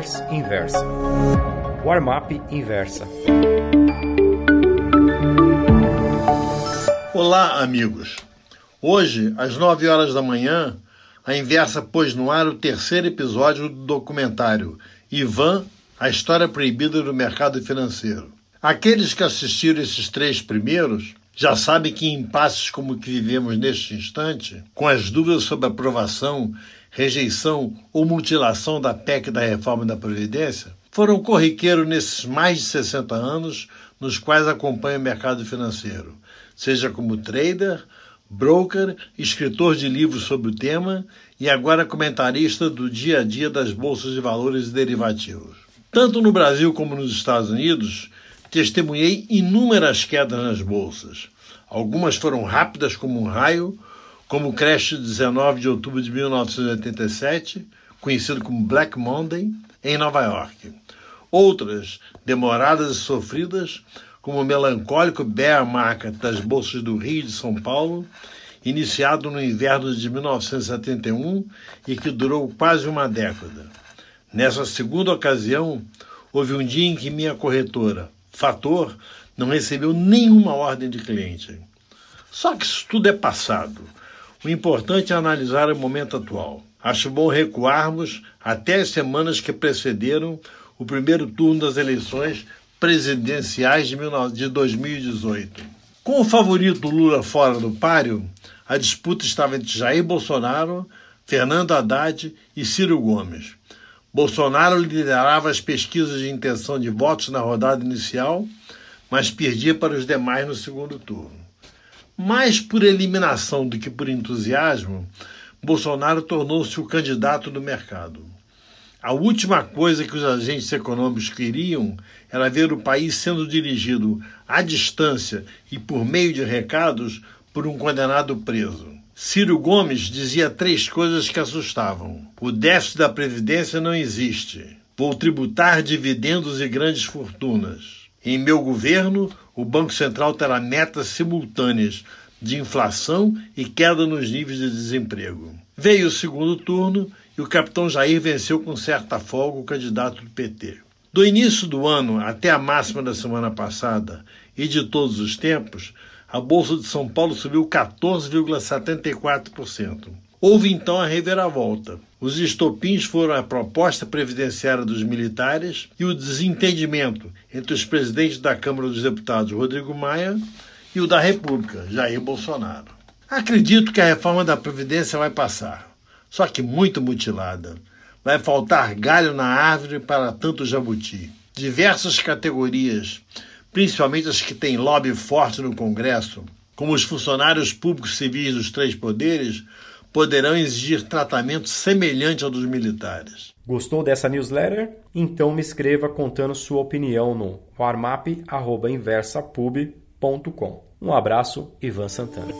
Traders Inversa. Warmap Inversa. Olá, amigos. Hoje, às 9 horas da manhã, a Inversa pôs no ar o terceiro episódio do documentário Ivan, a história proibida do mercado financeiro. Aqueles que assistiram esses três primeiros já sabem que impasses como o que vivemos neste instante, com as dúvidas sobre aprovação, rejeição ou mutilação da PEC da reforma da Previdência, foram corriqueiro nesses mais de 60 anos nos quais acompanho o mercado financeiro, seja como trader, broker, escritor de livros sobre o tema e agora comentarista do dia a dia das bolsas de valores e derivativos. Tanto no Brasil como nos Estados Unidos, testemunhei inúmeras quedas nas bolsas. Algumas foram rápidas como um raio, como o crash de 19 de outubro de 1987, conhecido como Black Monday, em Nova York. Outras, demoradas e sofridas, como o melancólico bear market das bolsas do Rio e de São Paulo, iniciado no inverno de 1971 e que durou quase uma década. Nessa segunda ocasião, houve um dia em que minha corretora, Fator, não recebeu nenhuma ordem de cliente. Só que isso tudo é passado. O importante é analisar o momento atual. Acho bom recuarmos até as semanas que precederam o primeiro turno das eleições presidenciais de 2018. Com o favorito Lula fora do páreo, a disputa estava entre Jair Bolsonaro, Fernando Haddad e Ciro Gomes. Bolsonaro liderava as pesquisas de intenção de votos na rodada inicial, mas perdia para os demais no segundo turno. Mais por eliminação do que por entusiasmo, Bolsonaro tornou-se o candidato do mercado. A última coisa que os agentes econômicos queriam era ver o país sendo dirigido à distância e por meio de recados por um condenado preso. Ciro Gomes dizia três coisas que assustavam: o déficit da Previdência não existe. Vou tributar dividendos e grandes fortunas. Em meu governo, o Banco Central terá metas simultâneas de inflação e queda nos níveis de desemprego. Veio o segundo turno e o capitão Jair venceu com certa folga o candidato do PT. Do início do ano até a máxima da semana passada e de todos os tempos, a Bolsa de São Paulo subiu 14,74%. Houve então a reviravolta. Os estopins foram a proposta previdenciária dos militares e o desentendimento entre os presidentes da Câmara dos Deputados, Rodrigo Maia, e o da República, Jair Bolsonaro. Acredito que a reforma da Previdência vai passar só que muito mutilada. Vai faltar galho na árvore para tanto jabuti. Diversas categorias, principalmente as que têm lobby forte no Congresso, como os funcionários públicos civis dos três poderes, poderão exigir tratamento semelhante ao dos militares. Gostou dessa newsletter? Então me escreva contando sua opinião no warmap.inversapub.com. Um abraço, Ivan Santana.